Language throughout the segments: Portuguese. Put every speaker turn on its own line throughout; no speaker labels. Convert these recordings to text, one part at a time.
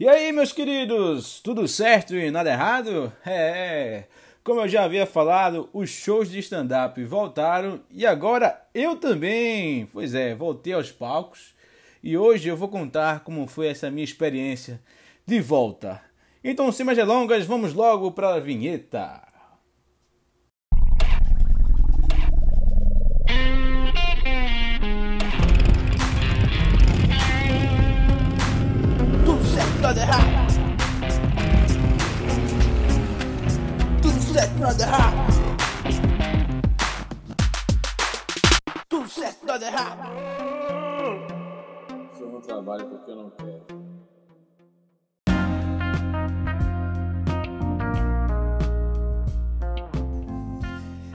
E aí, meus queridos, tudo certo e nada errado? É, como eu já havia falado, os shows de stand-up voltaram e agora eu também. Pois é, voltei aos palcos e hoje eu vou contar como foi essa minha experiência de volta. Então, sem mais delongas, vamos logo para a vinheta.
Tudo certo, nada errado. Tudo certo, errado.
Se eu não trabalho porque eu não quero.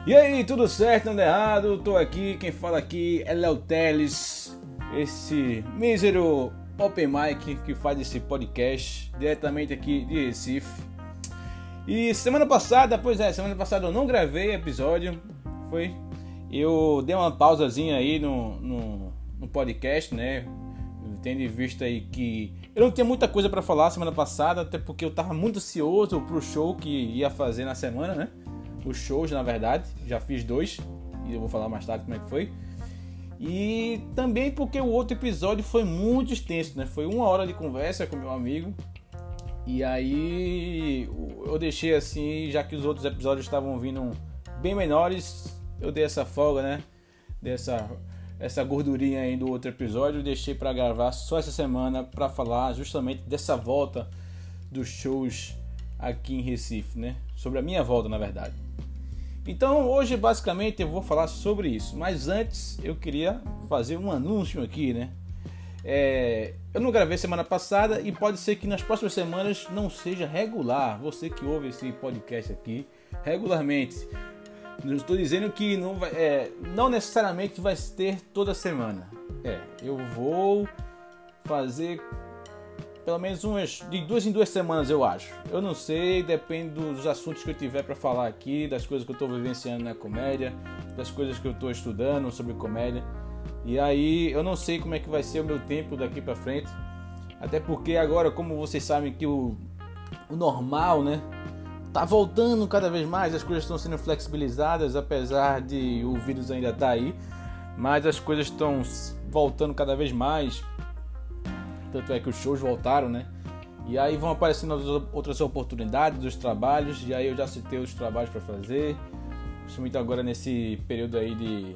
E aí, tudo certo, nada errado? Tô aqui, quem fala aqui é Léo Teles, esse mísero open mic que faz esse podcast diretamente aqui de Recife. E semana passada, pois é, semana passada eu não gravei episódio, foi. Eu dei uma pausazinha aí no, no, no podcast, né? Tendo em vista aí que eu não tinha muita coisa para falar semana passada, até porque eu tava muito ansioso pro show que ia fazer na semana, né? Os shows, na verdade, já fiz dois e eu vou falar mais tarde como é que foi. E também porque o outro episódio foi muito extenso, né? Foi uma hora de conversa com meu amigo. E aí eu deixei assim, já que os outros episódios estavam vindo bem menores, eu dei essa folga, né? Dessa essa gordurinha aí do outro episódio, deixei para gravar só essa semana para falar justamente dessa volta dos shows aqui em Recife, né? Sobre a minha volta, na verdade. Então hoje basicamente eu vou falar sobre isso, mas antes eu queria fazer um anúncio aqui, né? É, eu não gravei semana passada e pode ser que nas próximas semanas não seja regular. Você que ouve esse podcast aqui regularmente, não estou dizendo que não, vai, é, não necessariamente vai ter toda semana. É, eu vou fazer pelo menos umas de duas em duas semanas, eu acho. Eu não sei, depende dos assuntos que eu tiver para falar aqui, das coisas que eu estou vivenciando na comédia, das coisas que eu estou estudando sobre comédia. E aí, eu não sei como é que vai ser o meu tempo daqui para frente. Até porque agora, como vocês sabem que o, o normal, né, tá voltando cada vez mais, as coisas estão sendo flexibilizadas, apesar de o vírus ainda tá aí, mas as coisas estão voltando cada vez mais. Tanto é que os shows voltaram, né? E aí vão aparecendo outras oportunidades dos trabalhos, e aí eu já citei os trabalhos para fazer, principalmente agora nesse período aí de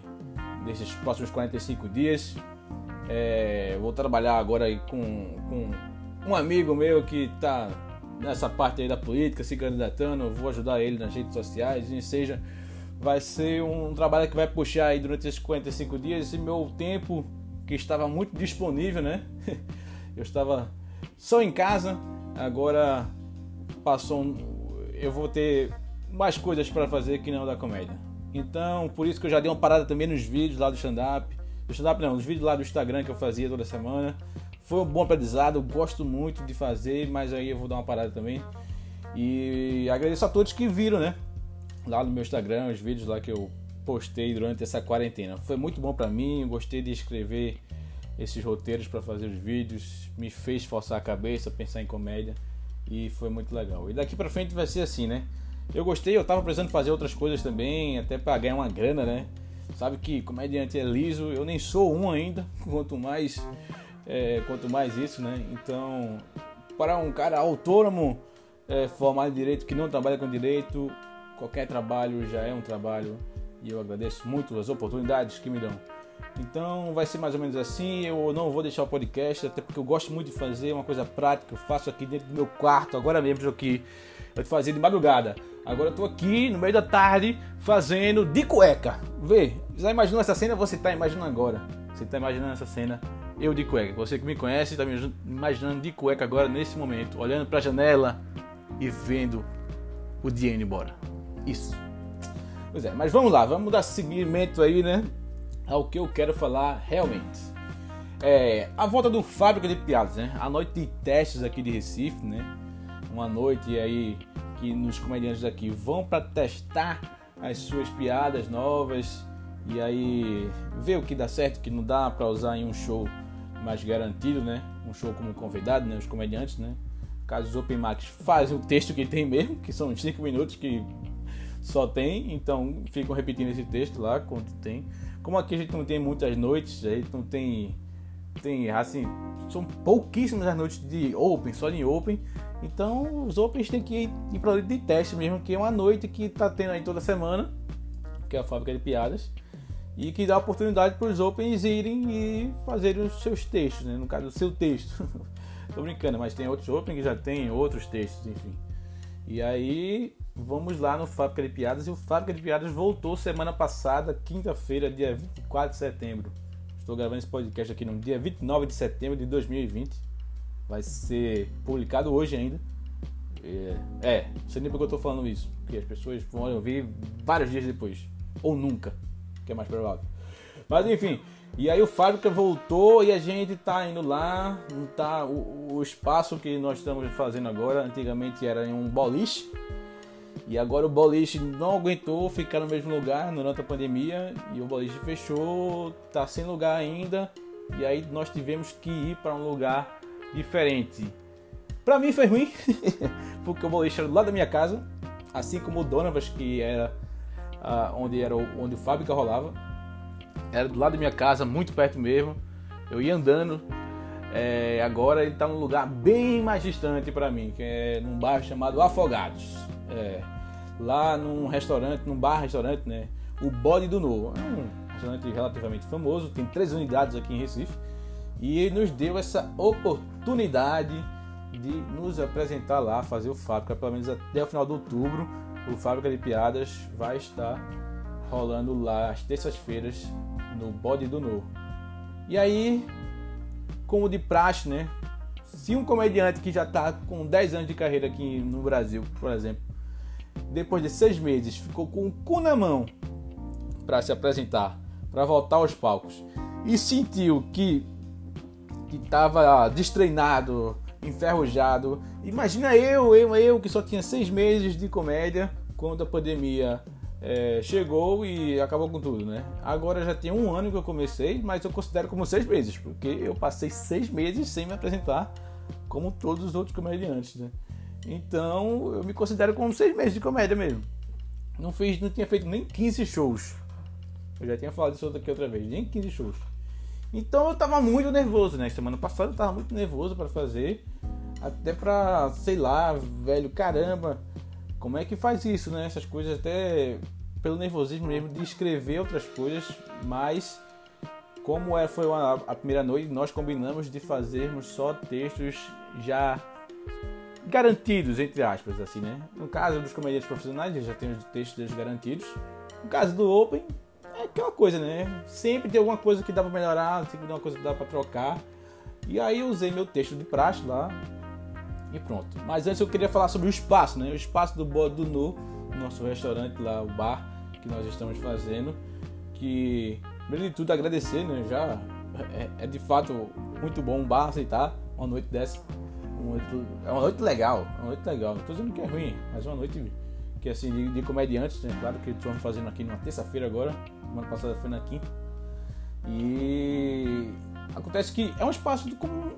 desses próximos 45 dias. É, vou trabalhar agora aí com, com um amigo meu que está nessa parte aí da política, se candidatando, vou ajudar ele nas redes sociais, e seja, vai ser um trabalho que vai puxar aí durante esses 45 dias e meu tempo que estava muito disponível, né? Eu estava só em casa, agora passou um, eu vou ter mais coisas para fazer que não da comédia. Então, por isso que eu já dei uma parada também nos vídeos lá do stand-up. Do stand-up não, nos vídeos lá do Instagram que eu fazia toda semana. Foi um bom aprendizado, eu gosto muito de fazer, mas aí eu vou dar uma parada também. E agradeço a todos que viram, né? Lá no meu Instagram, os vídeos lá que eu postei durante essa quarentena. Foi muito bom para mim, gostei de escrever esses roteiros para fazer os vídeos, me fez forçar a cabeça, pensar em comédia e foi muito legal. E daqui para frente vai ser assim, né? Eu gostei, eu tava precisando fazer outras coisas também, até para ganhar uma grana, né? Sabe que comediante é liso, eu nem sou um ainda, quanto mais é, quanto mais isso, né? Então, para um cara autônomo é, formado em direito que não trabalha com direito, qualquer trabalho já é um trabalho e eu agradeço muito as oportunidades que me dão. Então vai ser mais ou menos assim. Eu não vou deixar o podcast, até porque eu gosto muito de fazer uma coisa prática. Eu faço aqui dentro do meu quarto, agora mesmo aqui. Eu fazia de madrugada. Agora eu tô aqui no meio da tarde fazendo de cueca. Vê, já imaginou essa cena? Você tá imaginando agora. Você tá imaginando essa cena? Eu de cueca. Você que me conhece tá me imaginando de cueca agora nesse momento, olhando pra janela e vendo o dia indo embora. Isso. Pois é, mas vamos lá, vamos dar seguimento aí, né? ao que eu quero falar realmente. É, a volta do Fábrica de Piadas, né? A noite de testes aqui de Recife, né? Uma noite aí que nos comediantes daqui vão para testar as suas piadas novas e aí ver o que dá certo, o que não dá para usar em um show mais garantido, né? Um show como convidado, né? Os comediantes, né? Caso, os Open Mics fazem o texto que tem mesmo, que são uns 5 minutos que só tem, então ficam repetindo esse texto lá quando tem. Como aqui a gente não tem muitas noites, a gente não tem. Tem assim, são pouquíssimas as noites de Open, só de Open. Então os Opens tem que ir para de teste mesmo, que é uma noite que tá tendo aí toda semana, que é a fábrica de piadas, e que dá oportunidade para os Opens irem e fazerem os seus textos, né? no caso o seu texto. Tô brincando, mas tem outros Open que já tem outros textos, enfim. E aí vamos lá no Fábrica de Piadas. E o Fábrica de Piadas voltou semana passada, quinta-feira, dia 24 de setembro. Estou gravando esse podcast aqui no dia 29 de setembro de 2020. Vai ser publicado hoje ainda. É, é não sei nem porque eu estou falando isso. Porque as pessoas vão ouvir vários dias depois. Ou nunca, que é mais provável. Mas enfim, e aí o Fábrica voltou e a gente tá indo lá, tá o, o espaço que nós estamos fazendo agora, antigamente era em um boliche. E agora o boliche não aguentou ficar no mesmo lugar durante a pandemia e o boliche fechou, tá sem lugar ainda. E aí nós tivemos que ir para um lugar diferente. Para mim foi ruim, porque o boliche era do lado da minha casa, assim como o Donavas, que era uh, onde era onde o Fábrica rolava era do lado da minha casa, muito perto mesmo. Eu ia andando. É, agora ele está num lugar bem mais distante para mim, que é num bairro chamado Afogados. É, lá num restaurante, num bar-restaurante, né? O Bode do Novo. É um restaurante relativamente famoso, tem três unidades aqui em Recife. E ele nos deu essa oportunidade de nos apresentar lá, fazer o Fábrica, pelo menos até o final de outubro. O Fábrica de Piadas vai estar rolando lá às terças-feiras no Bode do No. E aí, como de praxe, né? Se um comediante que já está com 10 anos de carreira aqui no Brasil, por exemplo, depois de seis meses ficou com o cu na mão para se apresentar, para voltar aos palcos e sentiu que estava destreinado, enferrujado. Imagina eu, eu, eu que só tinha seis meses de comédia quando a pandemia é, chegou e acabou com tudo, né? Agora já tem um ano que eu comecei, mas eu considero como seis meses, porque eu passei seis meses sem me apresentar como todos os outros comediantes, né? Então eu me considero como seis meses de comédia mesmo. Não fiz, não tinha feito nem 15 shows. Eu já tinha falado isso aqui outra vez, nem 15 shows. Então eu tava muito nervoso, né? Semana passada eu tava muito nervoso para fazer, até pra, sei lá, velho, caramba como é que faz isso, né? Essas coisas até pelo nervosismo mesmo de escrever outras coisas, mas como é, foi uma, a primeira noite, nós combinamos de fazermos só textos já garantidos, entre aspas, assim, né? No caso dos comediantes profissionais, já tem os textos deles garantidos. No caso do Open, aquela coisa, né? Sempre tem alguma coisa que dá para melhorar, sempre tem alguma coisa que dá para trocar. E aí usei meu texto de praxe lá, e pronto. Mas antes eu queria falar sobre o espaço, né? O espaço do Bode do Nu, nosso restaurante lá, o bar que nós estamos fazendo. Que, primeiro de tudo, agradecer, né? Já é, é de fato muito bom um bar aceitar uma noite dessa. Uma noite, é uma noite legal, uma noite legal. Não tô dizendo que é ruim, mas uma noite que assim, de, de comediantes, né? Claro que estamos fazendo aqui numa terça-feira agora. Semana passada foi na quinta. E acontece que é um espaço de, como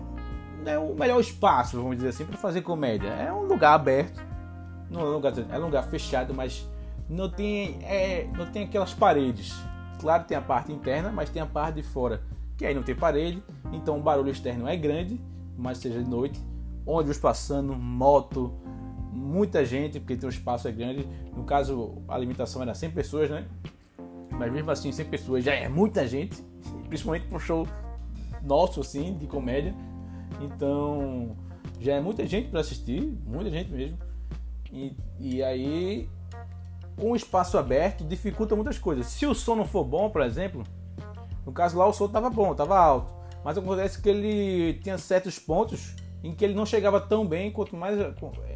é o melhor espaço, vamos dizer assim, para fazer comédia. É um lugar aberto, não é um lugar, é um lugar fechado, mas não tem, é, não tem aquelas paredes. Claro, tem a parte interna, mas tem a parte de fora, que aí não tem parede, então o barulho externo é grande, mas seja de noite, ônibus passando, moto, muita gente, porque tem um espaço é grande. No caso, a limitação era 100 pessoas, né? Mas mesmo assim, 100 pessoas já é muita gente, principalmente para um show nosso, assim, de comédia. Então já é muita gente para assistir, muita gente mesmo. E, e aí, o espaço aberto, dificulta muitas coisas. Se o som não for bom, por exemplo, no caso lá o som estava bom, estava alto. Mas acontece que ele tinha certos pontos em que ele não chegava tão bem quanto mais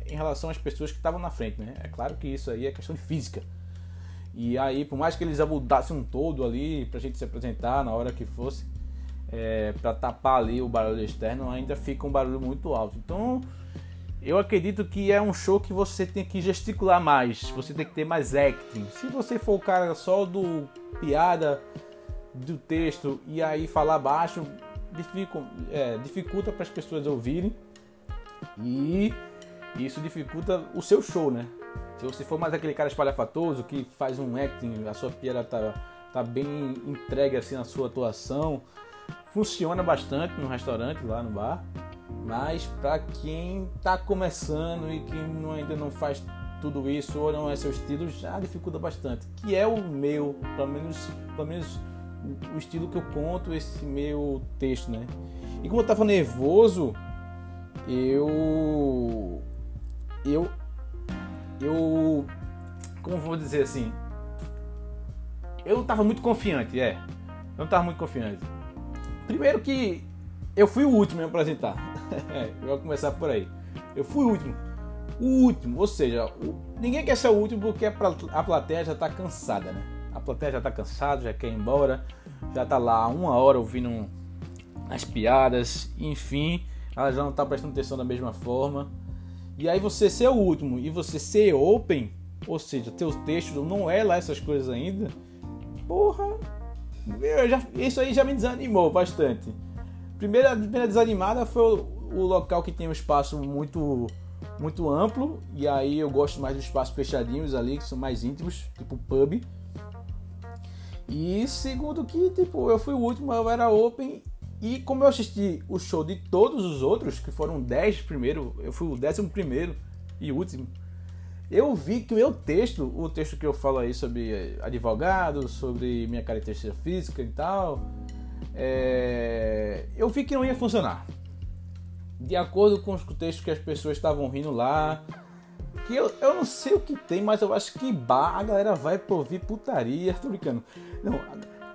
em relação às pessoas que estavam na frente, né? É claro que isso aí é questão de física. E aí, por mais que eles abudassem um todo ali pra gente se apresentar na hora que fosse, é, para tapar ali o barulho externo, ainda fica um barulho muito alto. Então, eu acredito que é um show que você tem que gesticular mais, você tem que ter mais acting. Se você for o cara só do piada, do texto e aí falar baixo, dificu- é, dificulta para as pessoas ouvirem e isso dificulta o seu show, né? Se você for mais aquele cara espalhafatoso que faz um acting, a sua piada tá, tá bem entregue assim na sua atuação, funciona bastante no restaurante, lá no bar. Mas para quem tá começando e que não- ainda não faz tudo isso ou não é seu estilo, já dificulta bastante. Que é o meu, pelo menos, pelo menos o estilo que eu conto esse meu texto, né? E como eu tava nervoso, eu eu eu como vou dizer assim, eu tava muito confiante, é. Eu não tava muito confiante. Primeiro que eu fui o último a me apresentar. É, eu vou começar por aí. Eu fui o último. O último, ou seja, o- ninguém quer ser o último porque a pla- a plateia já tá cansada, né? A plateia já tá cansada, já quer ir embora, já tá lá uma hora ouvindo as piadas, enfim, ela já não tá prestando atenção da mesma forma. E aí você ser o último e você ser open, ou seja, teu texto não é lá essas coisas ainda, porra, já- isso aí já me desanimou bastante. Primeira, primeira desanimada foi o, o local que tem um espaço muito muito amplo e aí eu gosto mais dos espaços fechadinhos ali que são mais íntimos, tipo pub. E segundo que tipo eu fui o último, eu era open e como eu assisti o show de todos os outros, que foram 10 primeiro, eu fui o décimo primeiro e último. Eu vi que o meu texto, o texto que eu falo aí sobre eh, advogado, sobre minha característica física e tal, é, eu vi que não ia funcionar. De acordo com os textos que as pessoas estavam rindo lá, que eu, eu não sei o que tem, mas eu acho que bar a galera vai pra ouvir putaria, tô brincando. Não,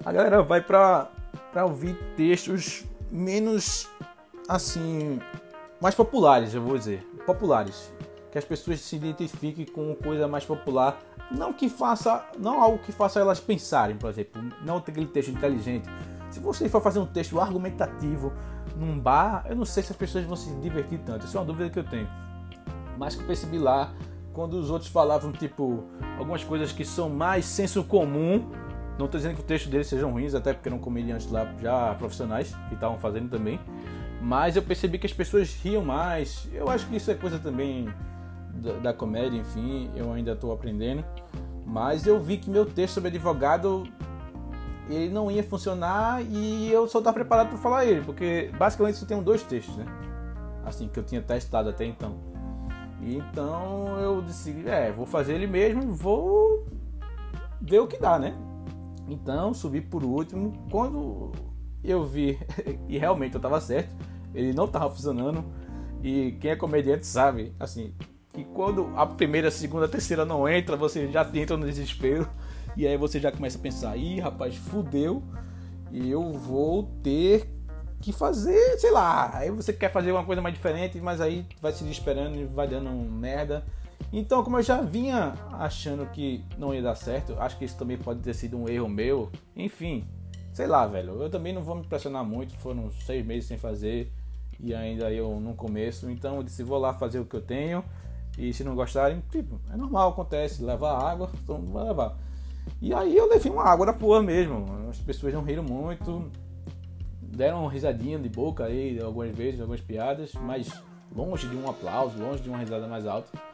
a galera vai pra, pra ouvir textos menos assim, mais populares, eu vou dizer, populares, que as pessoas se identifiquem com coisa mais popular, não que faça, não algo que faça elas pensarem, por exemplo, não ter aquele texto inteligente. Se você for fazer um texto argumentativo num bar, eu não sei se as pessoas vão se divertir tanto. Isso é uma dúvida que eu tenho. Mas que eu percebi lá, quando os outros falavam, tipo, algumas coisas que são mais senso comum. Não estou dizendo que o texto deles sejam ruins, até porque eram comediantes lá já profissionais que estavam fazendo também. Mas eu percebi que as pessoas riam mais. Eu acho que isso é coisa também da, da comédia, enfim, eu ainda estou aprendendo. Mas eu vi que meu texto sobre advogado ele não ia funcionar e eu só estava preparado para falar ele, porque basicamente só tenho dois textos, né? Assim, que eu tinha testado até então. E então eu decidi, é, vou fazer ele mesmo e vou ver o que dá, né? Então subi por último. Quando eu vi, e realmente eu estava certo, ele não estava funcionando. E quem é comediante sabe, assim, que quando a primeira, segunda, terceira não entra, você já entra no desespero. E aí você já começa a pensar, ih, rapaz, fudeu. E eu vou ter que fazer, sei lá. Aí você quer fazer uma coisa mais diferente, mas aí vai se desesperando e vai dando merda. Então, como eu já vinha achando que não ia dar certo, acho que isso também pode ter sido um erro meu. Enfim, sei lá, velho. Eu também não vou me pressionar muito. Foram seis meses sem fazer e ainda eu no começo. Então eu disse, vou lá fazer o que eu tenho. E se não gostarem, tipo, é normal, acontece. Levar água, então vai levar. E aí eu levei uma água da porra mesmo. As pessoas não riram muito. Deram uma risadinha de boca aí algumas vezes, algumas piadas, mas longe de um aplauso, longe de uma risada mais alta.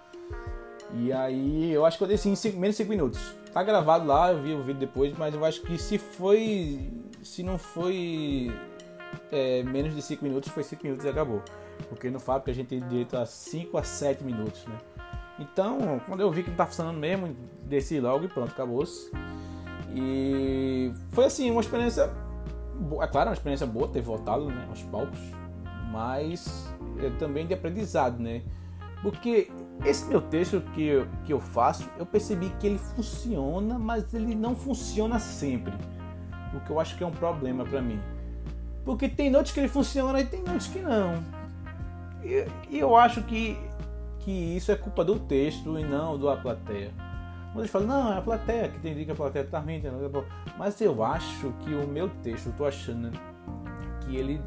E aí eu acho que eu desci em cinco, menos de 5 minutos. Tá gravado lá, eu vi o vídeo depois, mas eu acho que se foi. Se não foi é, menos de 5 minutos, foi 5 minutos e acabou. Porque no Fábrica a gente tem direito a 5 a 7 minutos, né? Então, quando eu vi que não tá funcionando mesmo, desci logo e pronto, acabou-se. E foi assim, uma experiência. É claro, uma experiência boa ter voltado né, aos palcos, mas é também de aprendizado, né? Porque esse meu texto que eu, que eu faço, eu percebi que ele funciona, mas ele não funciona sempre. O que eu acho que é um problema pra mim. Porque tem noites que ele funciona e tem noites que não. E, e eu acho que, que isso é culpa do texto e não da plateia. Muitos falam, não, é a plateia que tem que a plateia tá ruim, entendeu? mas eu acho que o meu texto, eu tô achando que ele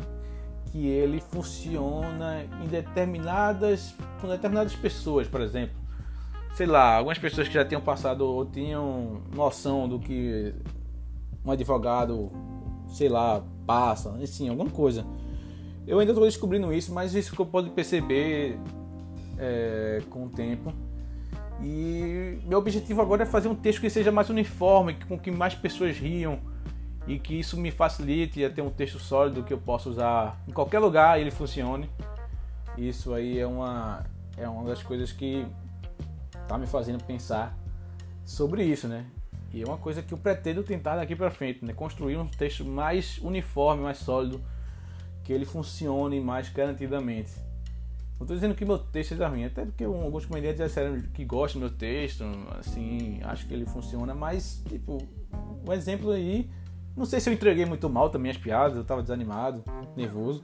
que ele funciona em determinadas com determinadas pessoas, por exemplo. Sei lá, algumas pessoas que já tinham passado ou tinham noção do que um advogado sei lá, passa, assim, alguma coisa. Eu ainda estou descobrindo isso, mas isso que eu posso perceber é, com o tempo. E meu objetivo agora é fazer um texto que seja mais uniforme, com que mais pessoas riam e que isso me facilite a ter um texto sólido que eu possa usar em qualquer lugar e ele funcione. Isso aí é uma, é uma das coisas que está me fazendo pensar sobre isso, né? E é uma coisa que eu pretendo tentar daqui para frente, né? Construir um texto mais uniforme, mais sólido, que ele funcione mais garantidamente. Não estou dizendo que meu texto seja ruim, até porque alguns comediantes já disseram que gostam do meu texto, assim, acho que ele funciona, mas, tipo, um exemplo aí, não sei se eu entreguei muito mal também as piadas, eu estava desanimado, nervoso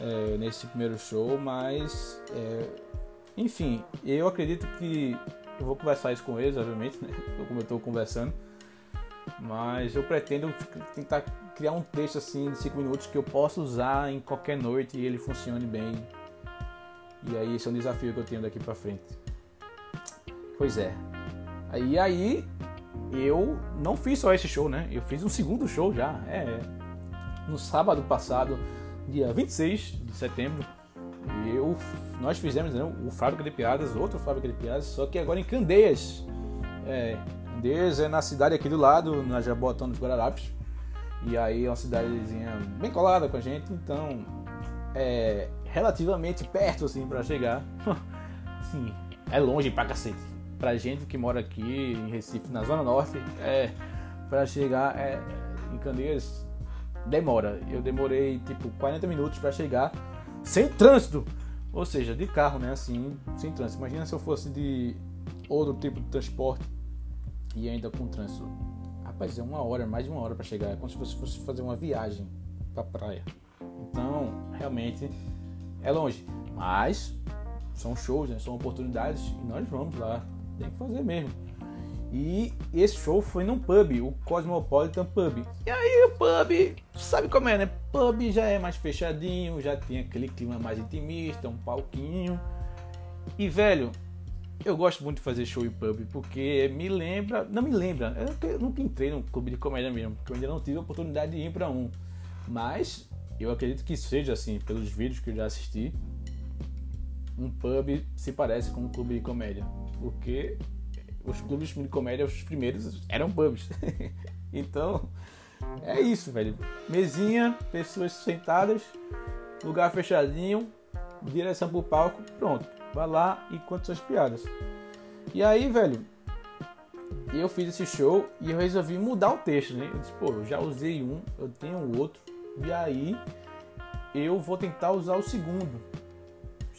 é, nesse primeiro show, mas, é, enfim, eu acredito que eu vou conversar isso com eles, obviamente, né? como eu estou conversando. Mas eu pretendo tentar criar um texto assim de 5 minutos que eu possa usar em qualquer noite e ele funcione bem. E aí esse é um desafio que eu tenho daqui para frente. Pois é. E aí eu não fiz só esse show, né? Eu fiz um segundo show já. É, no sábado passado, dia 26 de setembro. Eu, nós fizemos né, o Fábrica de Piadas, outro Fábrica de Piadas, só que agora em Candeias. É, Candeias é na cidade aqui do lado, na Jabotão dos Guararapes. E aí é uma cidadezinha bem colada com a gente, então é relativamente perto assim para chegar. Sim, é longe pra cacete. Pra gente que mora aqui em Recife, na Zona Norte, é para chegar é, em Candeias demora. Eu demorei tipo 40 minutos para chegar sem trânsito. Ou seja, de carro, né? Assim, sem trânsito. Imagina se eu fosse de outro tipo de transporte e ainda com trânsito. Rapaz, é uma hora, mais de uma hora para chegar. É como se você fosse fazer uma viagem pra praia. Então, realmente é longe. Mas são shows, né? São oportunidades e nós vamos lá. Tem que fazer mesmo. E esse show foi num pub, o Cosmopolitan Pub. E aí o pub, sabe como é, né? Pub já é mais fechadinho, já tem aquele clima mais intimista, um palquinho. E velho, eu gosto muito de fazer show em pub porque me lembra, não me lembra, eu nunca entrei num clube de comédia mesmo, porque eu ainda não tive a oportunidade de ir para um. Mas eu acredito que seja assim, pelos vídeos que eu já assisti, um pub se parece com um clube de comédia, porque os clubes de comédia, os primeiros, eram pubs. então, é isso, velho. Mesinha, pessoas sentadas, lugar fechadinho, direção pro palco, pronto. Vai lá e conta suas piadas. E aí, velho, eu fiz esse show e eu resolvi mudar o texto, né? Eu disse, pô, eu já usei um, eu tenho outro, e aí eu vou tentar usar o segundo.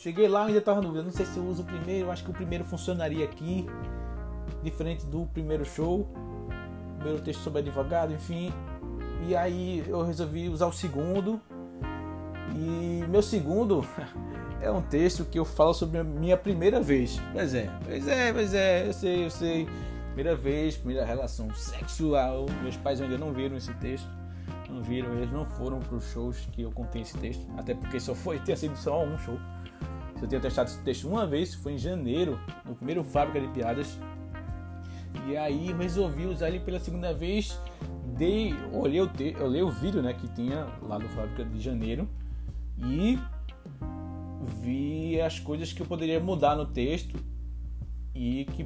Cheguei lá e ainda tava no dúvida, não sei se eu uso o primeiro, acho que o primeiro funcionaria aqui diferente do primeiro show, primeiro texto sobre advogado, enfim. E aí eu resolvi usar o segundo. E meu segundo é um texto que eu falo sobre a minha primeira vez. Pois é, pois é, pois é, eu sei, eu sei. Primeira vez, primeira relação sexual. Meus pais ainda não viram esse texto. Não viram, eles não foram para os shows que eu contei esse texto. Até porque só foi, tinha sido só um show. Eu tinha testado esse texto uma vez, foi em janeiro, no primeiro Fábrica de Piadas. E aí resolvi usar ele pela segunda vez. Dei, olhei, o te, olhei o vídeo né, que tinha lá no Fábrica de Janeiro e vi as coisas que eu poderia mudar no texto e que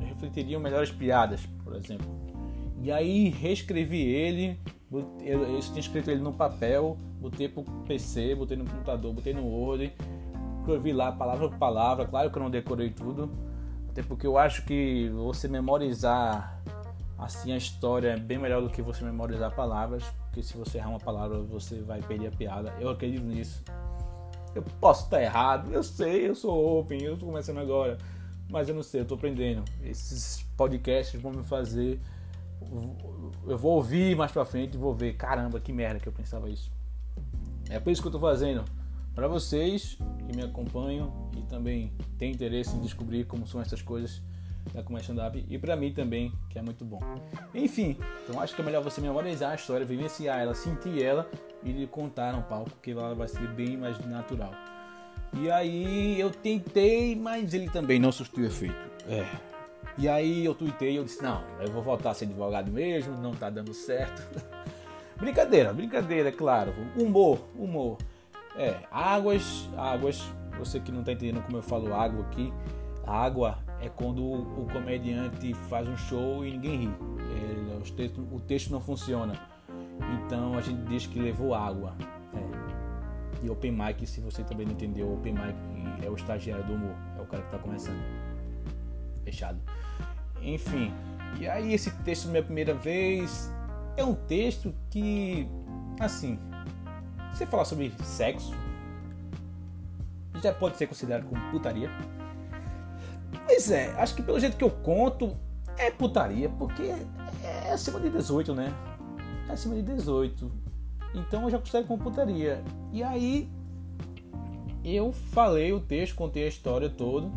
refletiriam melhores piadas, por exemplo. E aí reescrevi ele, eu, eu tinha escrito ele no papel, botei pro PC, botei no computador, botei no Word, escrevi lá palavra por palavra, claro que eu não decorei tudo, até porque eu acho que você memorizar assim a história é bem melhor do que você memorizar palavras, porque se você errar uma palavra você vai perder a piada. Eu acredito nisso. Eu posso estar errado, eu sei, eu sou open, eu estou começando agora, mas eu não sei, eu estou aprendendo. Esses podcasts vão me fazer. Eu vou ouvir mais pra frente e vou ver, caramba, que merda que eu pensava isso. É por isso que eu estou fazendo para vocês que me acompanham e também têm interesse em descobrir como são essas coisas da comédia stand-up e para mim também, que é muito bom. Enfim, então acho que é melhor você memorizar a história, vivenciar ela, sentir ela e lhe contar no palco, que ela vai ser bem mais natural. E aí eu tentei, mas ele também não surtiu efeito. É. E aí eu tuitei, eu disse, não, eu vou voltar a ser advogado mesmo, não tá dando certo. Brincadeira, brincadeira, é claro. Humor, humor. É, águas, águas. Você que não tá entendendo como eu falo água aqui. Água é quando o comediante faz um show e ninguém ri. Ele, o, texto, o texto não funciona. Então a gente diz que levou água. É. E Open Mic, se você também não entendeu, Open Mic é o estagiário do humor. É o cara que tá começando. Fechado. Enfim. E aí esse texto, minha primeira vez, é um texto que, assim, você falar sobre sexo, já pode ser considerado como putaria. Pois é, acho que pelo jeito que eu conto, é putaria, porque é acima de 18, né? É acima de 18. Então eu já considero como putaria. E aí eu falei o texto, contei a história toda.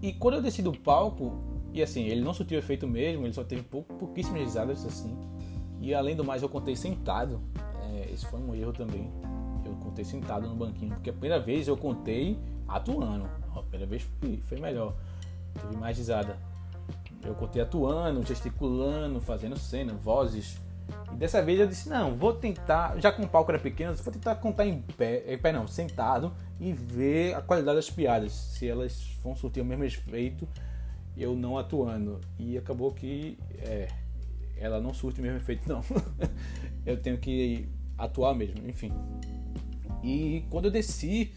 E quando eu desci do palco, e assim, ele não surtiu efeito mesmo, ele só teve pouco, pouquíssimas risadas assim. E além do mais, eu contei sentado. É, esse foi um erro também. Eu contei sentado no banquinho, porque a primeira vez eu contei atuando. A primeira vez foi, foi melhor. Teve mais risada. Eu contei atuando, gesticulando, fazendo cena, vozes. E dessa vez eu disse, não, vou tentar, já com o palco era pequeno, vou tentar contar em pé, em pé não, sentado e ver a qualidade das piadas, se elas vão surtir o mesmo efeito eu não atuando. E acabou que é, ela não surte o mesmo efeito, não. eu tenho que atuar mesmo, enfim. E quando eu desci,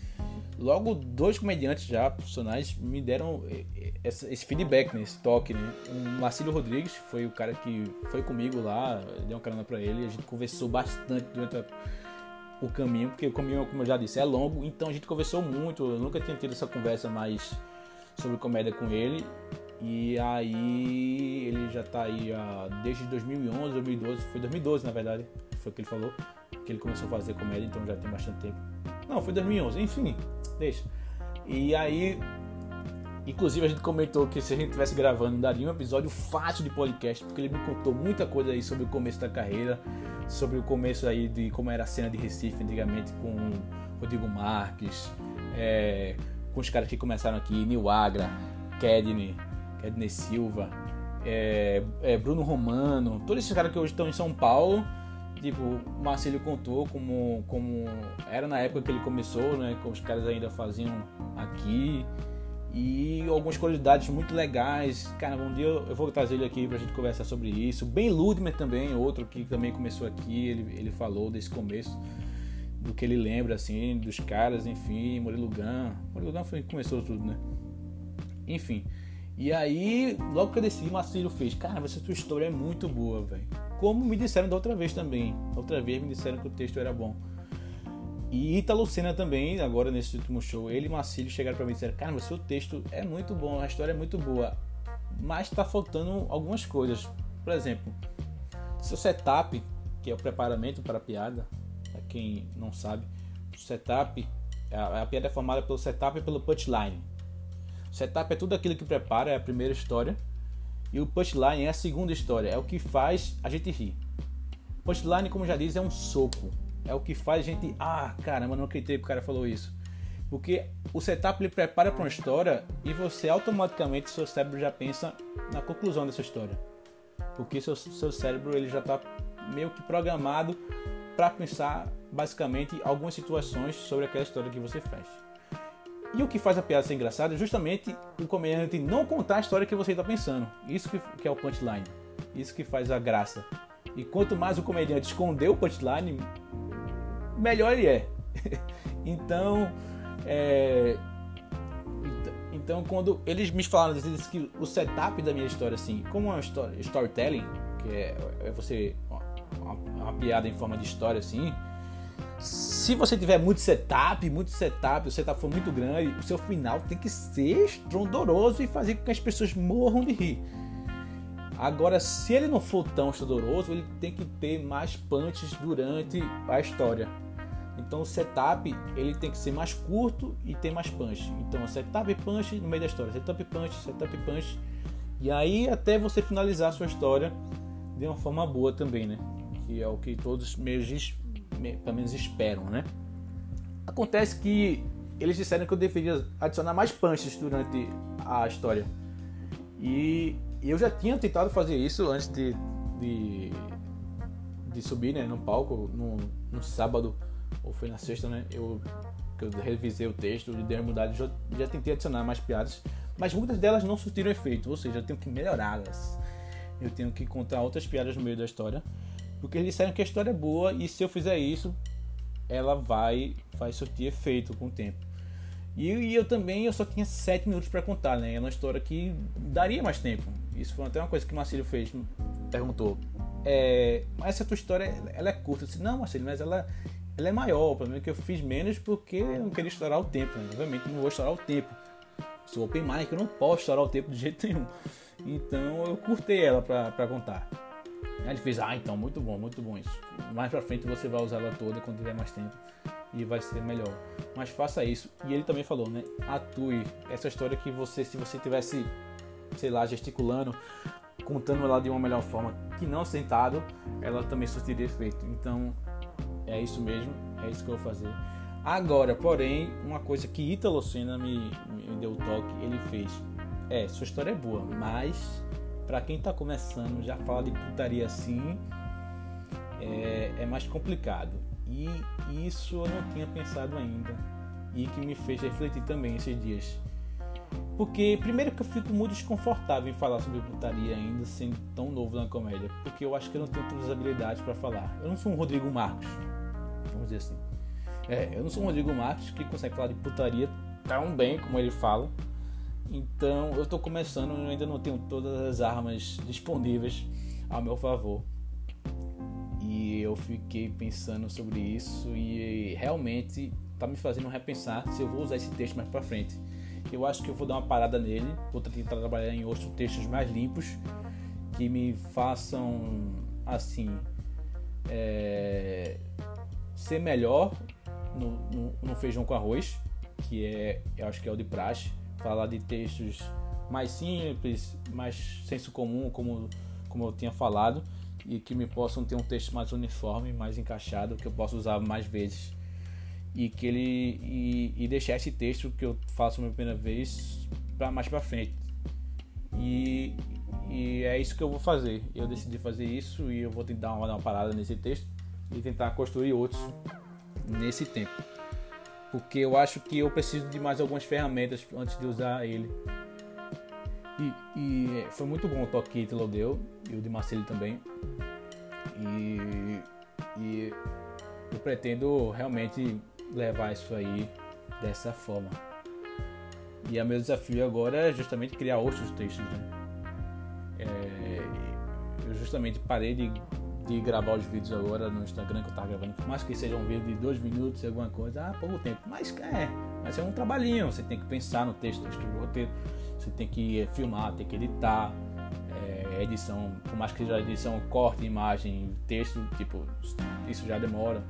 logo dois comediantes já profissionais me deram é, é, esse feedback, né, esse toque, né? O Marcelo Rodrigues foi o cara que foi comigo lá, deu uma carona para ele, a gente conversou bastante durante a, o caminho, porque o caminho, como eu já disse, é longo, então a gente conversou muito, eu nunca tinha tido essa conversa mais sobre comédia com ele e aí ele já tá aí desde 2011, 2012, foi 2012 na verdade, foi o que ele falou, que ele começou a fazer comédia, então já tem bastante tempo. Não, foi 2011, enfim, deixa. E aí, inclusive a gente comentou que se a gente tivesse gravando daria um episódio fácil de podcast, porque ele me contou muita coisa aí sobre o começo da carreira, sobre o começo aí de como era a cena de Recife antigamente com Rodrigo Marques, é, com os caras que começaram aqui, Nil Agra, Kedney, Ednei Silva, é, é, Bruno Romano, todos esses caras que hoje estão em São Paulo. Tipo, o Marcelo contou como, como era na época que ele começou, né? Que os caras ainda faziam aqui. E algumas curiosidades muito legais. Cara, um dia eu, vou trazer ele aqui pra gente conversar sobre isso. Ben Ludmer também, outro que também começou aqui. Ele, ele falou desse começo, do que ele lembra, assim, dos caras, enfim. Murilo Gun. Murilo Gun foi começou tudo, né? Enfim. E aí, logo que eu desci, Marcelo fez, cara, essa tua história é muito boa, velho. Como me disseram da outra vez também. outra vez me disseram que o texto era bom. E Ita Lucena também, agora nesse último show, ele e Marcelo chegaram para mim e disseram, cara, o seu texto é muito bom, a história é muito boa. Mas tá faltando algumas coisas. Por exemplo, seu setup, que é o preparamento para a piada, para quem não sabe, o setup, a, a piada é formada pelo setup e pelo punchline. Setup é tudo aquilo que prepara, é a primeira história. E o punchline é a segunda história, é o que faz a gente rir. Punchline, como já diz, é um soco. É o que faz a gente. Ah, caramba, não acreditei que o cara falou isso. Porque o setup ele prepara para uma história e você automaticamente, seu cérebro já pensa na conclusão dessa história. Porque seu, seu cérebro ele já está meio que programado para pensar basicamente algumas situações sobre aquela história que você faz. E o que faz a piada ser engraçada é justamente o comediante não contar a história que você está pensando. Isso que, que, é o punchline. Isso que faz a graça. E quanto mais o comediante esconder o punchline, melhor ele é. então, é... então quando eles me falaram eles que o setup da minha história, assim, como é uma storytelling, que é, é você uma, uma piada em forma de história, assim, se você tiver muito setup, muito setup, o setup for muito grande, o seu final tem que ser estrondoroso e fazer com que as pessoas morram de rir. Agora, se ele não for tão estrondoroso, ele tem que ter mais punches durante a história. Então, o setup ele tem que ser mais curto e ter mais punch. Então, setup e punch no meio da história, setup e punch, setup e punch. E aí até você finalizar a sua história de uma forma boa também, né? Que é o que todos meus pelo menos esperam, né? Acontece que eles disseram que eu deveria adicionar mais punches durante a história. E eu já tinha tentado fazer isso antes de, de, de subir né, no palco no, no sábado, ou foi na sexta, né? Eu, eu revisei o texto, dei uma mudada, já, já tentei adicionar mais piadas, mas muitas delas não surtiram efeito, ou seja, eu tenho que melhorá-las. Eu tenho que contar outras piadas no meio da história, porque eles disseram que a história é boa e se eu fizer isso, ela vai, vai surtir efeito com o tempo. E, e eu também eu só tinha 7 minutos para contar, né? É uma história que daria mais tempo. Isso foi até uma coisa que o Marcelo fez, perguntou. É, mas essa tua história, ela é curta. Eu disse, não, Marcelo, mas ela, ela é maior. O problema é que eu fiz menos porque eu não queria estourar o tempo. Né? Obviamente não vou estourar o tempo. Sou open mic, eu não posso estourar o tempo de jeito nenhum. Então eu curtei ela para contar. Ele fez, ah, então, muito bom, muito bom isso. Mais pra frente você vai usar ela toda quando tiver mais tempo e vai ser melhor. Mas faça isso. E ele também falou, né? Atue. Essa história que você, se você tivesse, sei lá, gesticulando, contando ela de uma melhor forma, que não sentado, ela também surtiria efeito. Então, é isso mesmo, é isso que eu vou fazer. Agora, porém, uma coisa que Ítalo Senna me, me deu o toque, ele fez. É, sua história é boa, mas para quem tá começando, já fala de putaria assim, é, é mais complicado. E isso eu não tinha pensado ainda. E que me fez refletir também esses dias. Porque, primeiro, que eu fico muito desconfortável em falar sobre putaria ainda, sendo tão novo na comédia. Porque eu acho que eu não tenho todas as habilidades para falar. Eu não sou um Rodrigo Marcos, vamos dizer assim. É, eu não sou um Rodrigo Marcos que consegue falar de putaria tão bem como ele fala. Então, eu estou começando, eu ainda não tenho todas as armas disponíveis ao meu favor. E eu fiquei pensando sobre isso e realmente tá me fazendo repensar se eu vou usar esse texto mais para frente. Eu acho que eu vou dar uma parada nele, vou tentar trabalhar em outros textos mais limpos que me façam assim é, ser melhor no, no, no, feijão com arroz, que é eu acho que é o de praxe, falar de textos mais simples, mais senso comum, como como eu tinha falado e que me possam ter um texto mais uniforme, mais encaixado, que eu possa usar mais vezes e que ele e, e deixar esse texto que eu faço uma primeira vez para mais para frente e, e é isso que eu vou fazer. Eu decidi fazer isso e eu vou tentar dar uma parada nesse texto e tentar construir outros nesse tempo. Porque eu acho que eu preciso de mais algumas ferramentas antes de usar ele. E, e foi muito bom o toque que Ítalo deu e o de Marcelo também. E, e eu pretendo realmente levar isso aí dessa forma. E o meu desafio agora é justamente criar outros textos. Né? É, eu justamente parei de, de gravar os vídeos agora no Instagram que eu tava gravando, por mais que seja um vídeo de dois minutos, alguma coisa, ah, pouco tempo. Mas é, mas é um trabalhinho, você tem que pensar no texto, escrever o roteiro, você tem que filmar, tem que editar, é, edição, por mais que seja edição, corte, imagem, texto, tipo, isso já demora.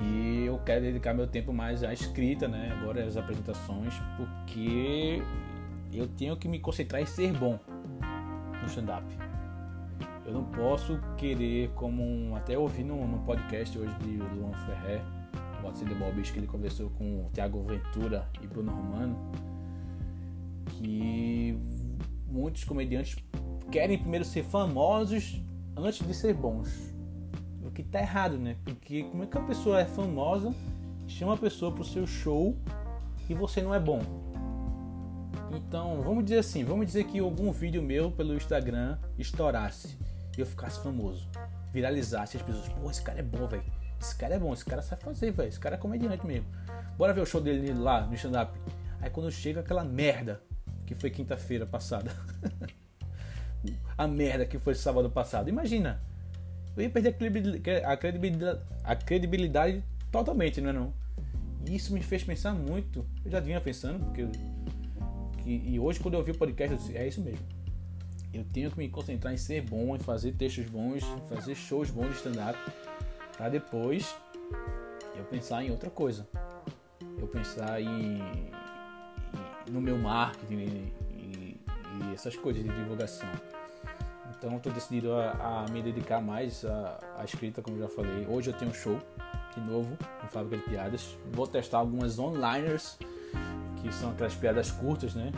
E eu quero dedicar meu tempo mais à escrita, né? Agora às apresentações, porque eu tenho que me concentrar em ser bom no stand-up. Eu não posso querer, como até ouvi no, no podcast hoje de Luan Ferrer, o de Bobis, que ele conversou com o Thiago Ventura e Bruno Romano, que muitos comediantes querem primeiro ser famosos antes de ser bons. O que tá errado, né? Porque como é que a pessoa é famosa, chama a pessoa pro seu show e você não é bom? Então, vamos dizer assim, vamos dizer que algum vídeo meu pelo Instagram estourasse e eu ficasse famoso, viralizasse as pessoas, pô, esse cara é bom, velho. Esse cara é bom, esse cara sabe fazer, velho. Esse cara é comediante mesmo. Bora ver o show dele lá no stand-up. Aí quando chega aquela merda que foi quinta-feira passada. a merda que foi sábado passado. Imagina. Eu ia perder a credibilidade, a credibilidade totalmente, não é não? E isso me fez pensar muito. Eu já vinha pensando, porque. Que, e hoje, quando eu ouvi o podcast, eu disse: é isso mesmo. Eu tenho que me concentrar em ser bom, em fazer textos bons, fazer shows bons de stand-up, para depois eu pensar em outra coisa. Eu pensar em no meu marketing e, e, essas coisas de divulgação. Então estou decidido a, a, me dedicar mais à, escrita, como já falei. Hoje eu tenho um show de novo no Fábrica de Piadas. Vou testar algumas onliners, que são aquelas piadas curtas, né?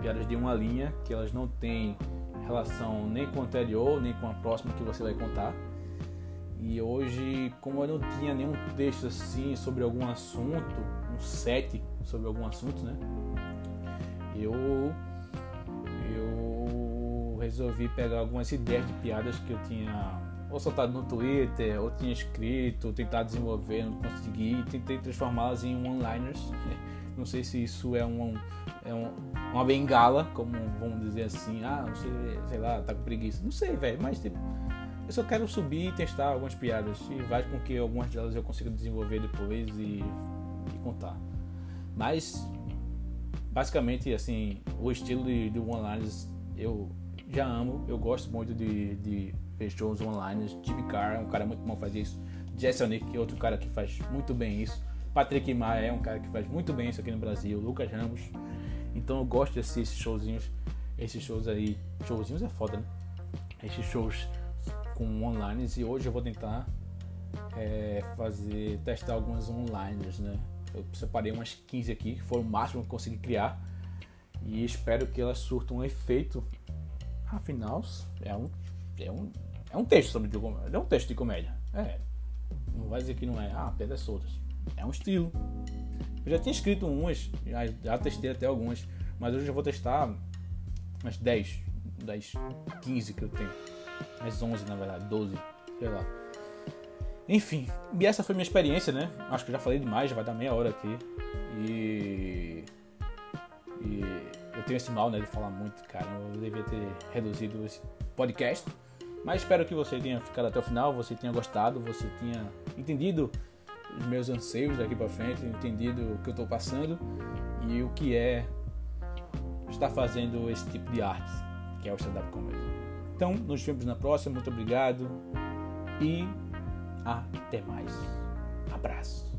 Piadas de uma linha, que elas não têm relação nem com o anterior, nem com a próxima que você vai contar. E hoje, como eu não tinha nenhum texto assim sobre algum assunto, um set sobre algum assunto, né? Eu eu resolvi pegar algumas ideias de piadas que eu tinha ou soltado no Twitter, ou tinha escrito, ou tentado desenvolver, não consegui, tentei transformá-las em one-liners. Não sei se isso é, um, é um, uma bengala, como vamos dizer assim, ah, não sei, lá, tá com preguiça. Não sei, velho, mas tipo, eu só quero subir e testar algumas piadas e vai com que algumas delas eu consiga desenvolver depois e, e contar. Mas, basicamente, assim, o estilo de, de one-liners eu já amo, eu gosto muito de, de ver shows online. Steve Carr é um cara muito bom fazer isso. Jesse Onick é outro cara que faz muito bem isso. Patrick Maia é um cara que faz muito bem isso aqui no Brasil. Lucas Ramos. Então eu gosto desses showzinhos. Esses shows aí. Showzinhos é foda, né? Esses shows com online. E hoje eu vou tentar é, fazer. testar algumas online, né? Eu separei umas 15 aqui, que foi o máximo que eu consegui criar. E espero que elas surtam um efeito. Afinal, é um, é um, é um texto sobre é um texto de comédia. É. Não vai dizer que não é. Ah, pedras soltas. É um estilo. Eu já tinha escrito umas, já, já testei até algumas, mas hoje eu vou testar umas 10, 10, 15 que eu tenho. Umas 11 na verdade, 12, sei lá. Enfim, e essa foi minha experiência, né? Acho que eu já falei demais, já vai dar meia hora aqui. E. E eu tenho esse mal, né, de falar muito, cara. Eu devia ter reduzido esse podcast. Mas espero que você tenha ficado até o final, você tenha gostado, você tenha entendido os meus anseios daqui para frente, entendido o que eu estou passando e o que é estar fazendo esse tipo de arte, que é o stand-up comedy. Então, nos vemos na próxima. Muito obrigado e até mais. Abraço.